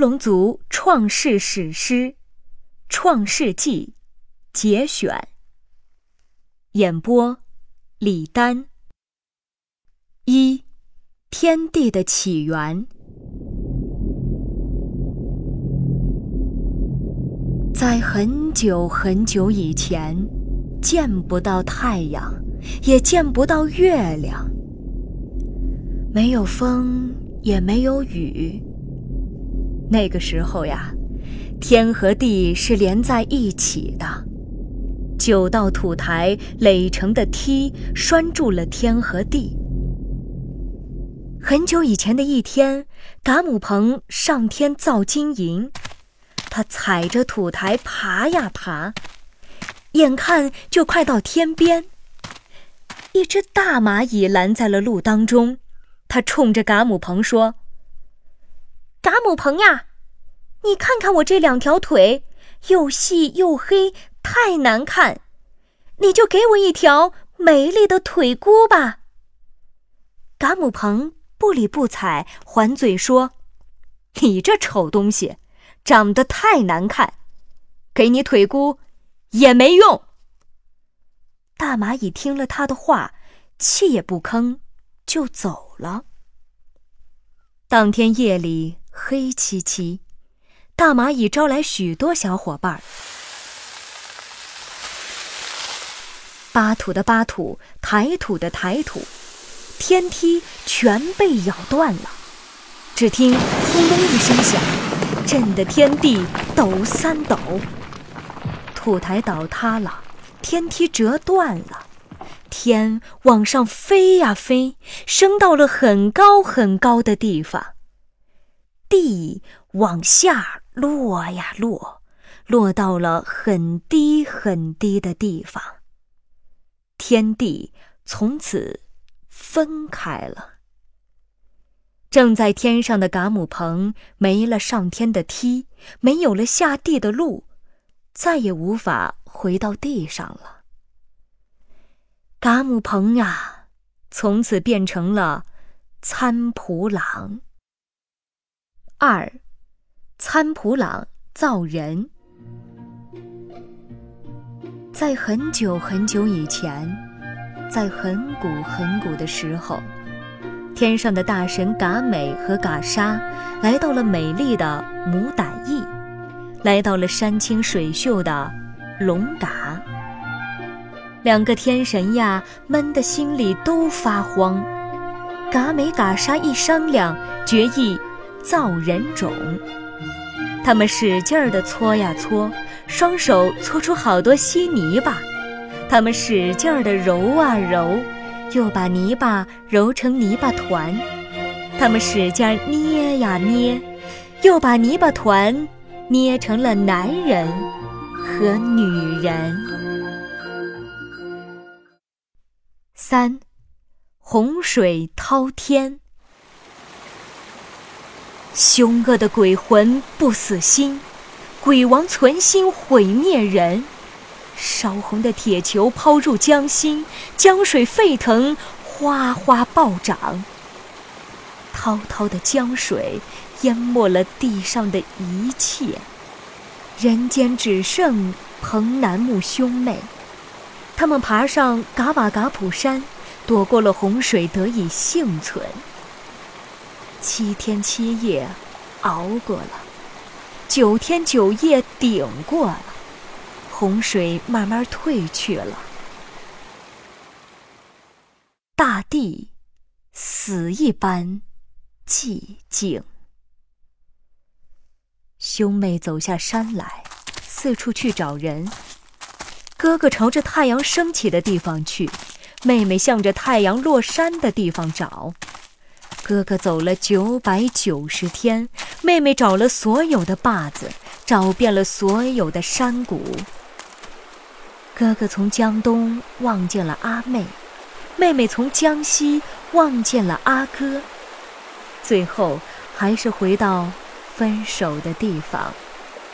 龙族创世史诗《创世纪》节选。演播：李丹。一、天地的起源。在很久很久以前，见不到太阳，也见不到月亮，没有风，也没有雨。那个时候呀，天和地是连在一起的，九道土台垒成的梯拴住了天和地。很久以前的一天，嘎姆鹏上天造金银，他踩着土台爬呀爬，眼看就快到天边，一只大蚂蚁拦在了路当中，他冲着嘎姆鹏说。达姆鹏呀，你看看我这两条腿，又细又黑，太难看。你就给我一条美丽的腿箍吧。达姆鹏不理不睬，还嘴说：“你这丑东西，长得太难看，给你腿箍也没用。”大蚂蚁听了他的话，气也不吭，就走了。当天夜里。黑漆漆，大蚂蚁招来许多小伙伴儿，扒土的扒土，抬土的抬土，天梯全被咬断了。只听轰隆一声响，震得天地抖三抖。土台倒塌了，天梯折断了，天往上飞呀飞，升到了很高很高的地方。地往下落呀落，落到了很低很低的地方。天地从此分开了。正在天上的嘎姆鹏没了上天的梯，没有了下地的路，再也无法回到地上了。嘎姆鹏呀，从此变成了参普朗。二，参普朗造人。在很久很久以前，在很古很古的时候，天上的大神嘎美和嘎沙来到了美丽的牡胆邑，来到了山清水秀的龙嘎。两个天神呀，闷得心里都发慌。嘎美嘎沙一商量，决议。造人种，他们使劲儿地搓呀搓，双手搓出好多稀泥巴；他们使劲儿地揉啊揉，又把泥巴揉成泥巴团；他们使劲儿捏呀捏，又把泥巴团捏成了男人和女人。三，洪水滔天。凶恶的鬼魂不死心，鬼王存心毁灭人。烧红的铁球抛入江心，江水沸腾，哗哗暴涨。滔滔的江水淹没了地上的一切，人间只剩彭南木兄妹。他们爬上嘎瓦嘎普山，躲过了洪水，得以幸存。七天七夜，熬过了；九天九夜，顶过了。洪水慢慢退去了，大地死一般寂静。兄妹走下山来，四处去找人。哥哥朝着太阳升起的地方去，妹妹向着太阳落山的地方找。哥哥走了九百九十天，妹妹找了所有的坝子，找遍了所有的山谷。哥哥从江东望见了阿妹，妹妹从江西望见了阿哥，最后还是回到分手的地方，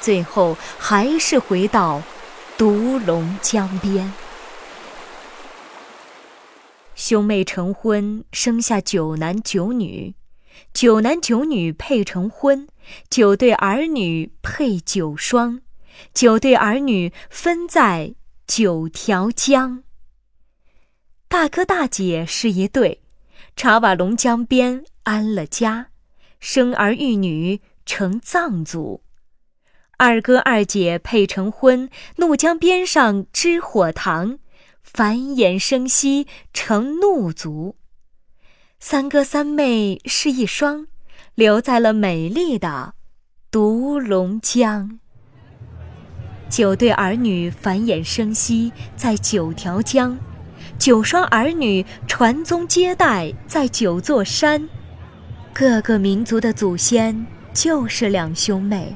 最后还是回到独龙江边。兄妹成婚，生下九男九女，九男九女配成婚，九对儿女配九双，九对儿女分在。九条江，大哥大姐是一对，茶瓦龙江边安了家，生儿育女成藏族。二哥二姐配成婚，怒江边上支火塘，繁衍生息成怒族。三哥三妹是一双，留在了美丽的独龙江。九对儿女繁衍生息在九条江，九双儿女传宗接代在九座山。各个民族的祖先就是两兄妹，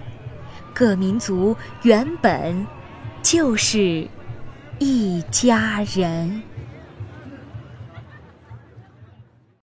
各民族原本就是一家人。